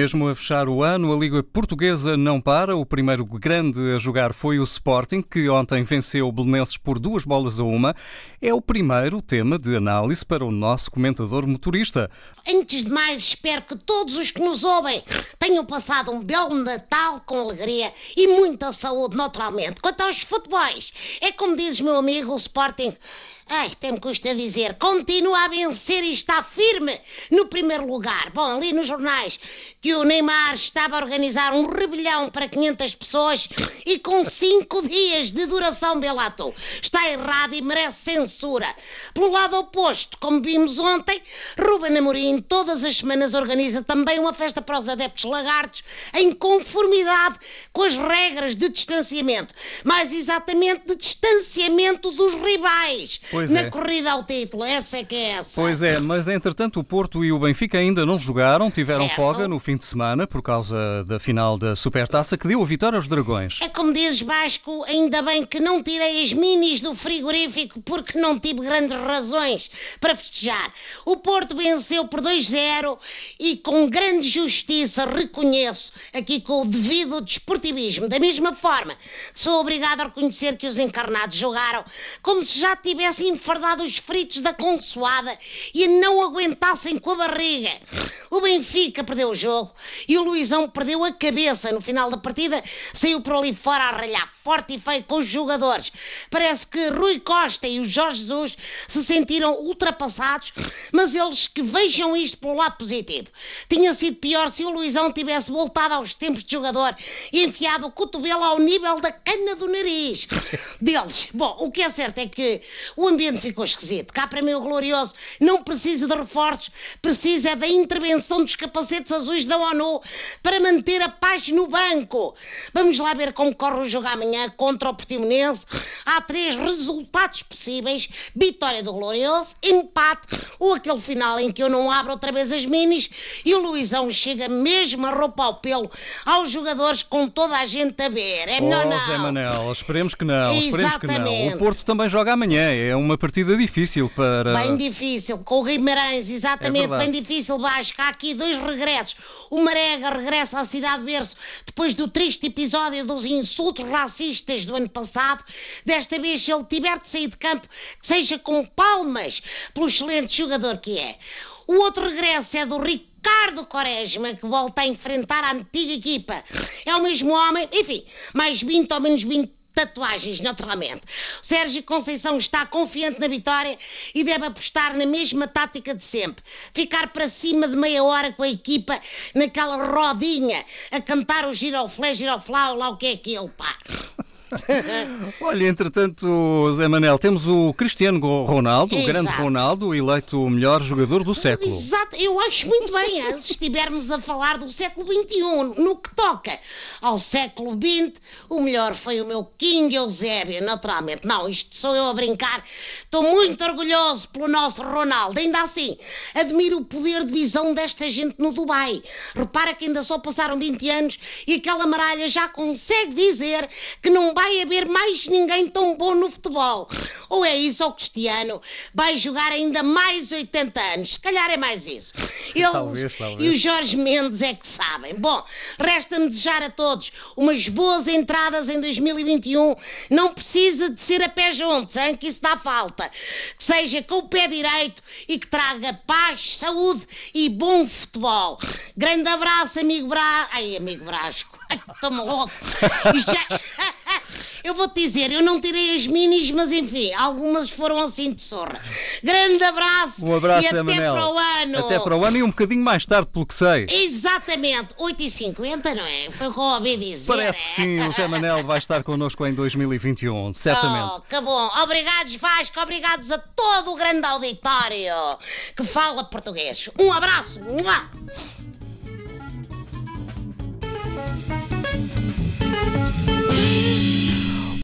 Mesmo a fechar o ano, a Liga Portuguesa não para. O primeiro grande a jogar foi o Sporting, que ontem venceu o Belenenses por duas bolas a uma. É o primeiro tema de análise para o nosso comentador motorista. Antes de mais, espero que todos os que nos ouvem tenham passado um belo Natal com alegria e muita saúde, naturalmente. Quanto aos futebols, é como diz meu amigo, o Sporting Ai, até me custa dizer, continua a vencer e está firme no primeiro lugar. Bom, ali nos jornais que o Neymar estava a organizar um rebelião para 500 pessoas e com 5 dias de duração, Belato. Está errado e merece censura. Pelo lado oposto, como vimos ontem, Ruben Amorim todas as semanas organiza também uma festa para os adeptos lagartos em conformidade com as regras de distanciamento. Mais exatamente, de distanciamento dos rivais. Pois na é. corrida ao título. Essa é que é essa. Pois é, mas entretanto o Porto e o Benfica ainda não jogaram, tiveram Certo. folga no fim de semana por causa da final da Supertaça que deu a vitória aos Dragões. É como dizes, Vasco, ainda bem que não tirei as minis do frigorífico porque não tive grandes razões para festejar. O Porto venceu por 2-0 e com grande justiça reconheço aqui com o devido desportivismo. Da mesma forma, sou obrigado a reconhecer que os encarnados jogaram como se já tivessem enfardado os fritos da consoada e não aguentassem com a barriga. O Benfica perdeu o jogo e o Luizão perdeu a cabeça. No final da partida, saiu por ali fora a ralhar forte e feio com os jogadores. Parece que Rui Costa e o Jorge Jesus se sentiram ultrapassados, mas eles que vejam isto pelo lado positivo. Tinha sido pior se o Luizão tivesse voltado aos tempos de jogador e enfiado o cotovelo ao nível da cana do nariz deles. Bom, o que é certo é que o ambiente ficou esquisito. Cá para mim o glorioso não precisa de reforços, precisa da intervenção dos capacetes azuis da ONU para manter a paz no banco. Vamos lá ver como corre o jogo amanhã contra o Portimonense. Há três resultados possíveis: vitória do glorioso, empate ou aquele final em que eu não abro outra vez as minis e o Luizão chega mesmo a roupa ao pelo aos jogadores com toda a gente a ver. É melhor oh, não. Zé Manel, esperemos que não, esperemos que não. Exatamente. O Porto também joga amanhã, é uma partida difícil para. Bem difícil, com o Guimarães, exatamente, É bem difícil, Vasco. Há aqui dois regressos. O Marega regressa à cidade de berço depois do triste episódio dos insultos racistas do ano passado. Desta vez, se ele tiver de sair de campo, que seja com palmas pelo excelente jogador que é. O outro regresso é do Ricardo Quaresma, que volta a enfrentar a antiga equipa. É o mesmo homem, enfim, mais 20 ou menos 20 tatuagens, naturalmente. Sérgio Conceição está confiante na vitória e deve apostar na mesma tática de sempre. Ficar para cima de meia hora com a equipa naquela rodinha a cantar o giroflé, giroflau, lá o que é aquilo, pá. Olha, entretanto, Zé Manel, temos o Cristiano Ronaldo, o grande Exato. Ronaldo, eleito o melhor jogador do século. Exato, eu acho muito bem eh, se estivermos a falar do século XXI. No que ao século XX, o melhor foi o meu King Eusébio, naturalmente. Não, isto sou eu a brincar. Estou muito orgulhoso pelo nosso Ronaldo. Ainda assim, admiro o poder de visão desta gente no Dubai. Repara que ainda só passaram 20 anos e aquela maralha já consegue dizer que não vai haver mais ninguém tão bom no futebol. Ou é isso, ou Cristiano vai jogar ainda mais 80 anos. Se calhar é mais isso. Eles Talvez, talvez. e o Jorge Mendes é que sabem. Bom, resta-me desejar a todos umas boas entradas em 2021. Não precisa de ser a pé juntos, hein, que isso dá falta. Que seja com o pé direito e que traga paz, saúde e bom futebol. Grande abraço, amigo Bra... Ai, amigo Brasco. Ai, Estou-me louco. Isto já... Eu vou-te dizer, eu não tirei as minis, mas enfim, algumas foram assim de sorra. Grande abraço, Um abraço, e até Manel. para o ano. Até para o ano e um bocadinho mais tarde, pelo que sei. Exatamente, 8h50, não é? Foi o que eu ouvi dizer. Parece que sim, o Zé Manel vai estar connosco em 2021, certamente. Oh, que bom. Obrigados, Vasco. Obrigados a todo o grande auditório que fala português. Um abraço. Mua.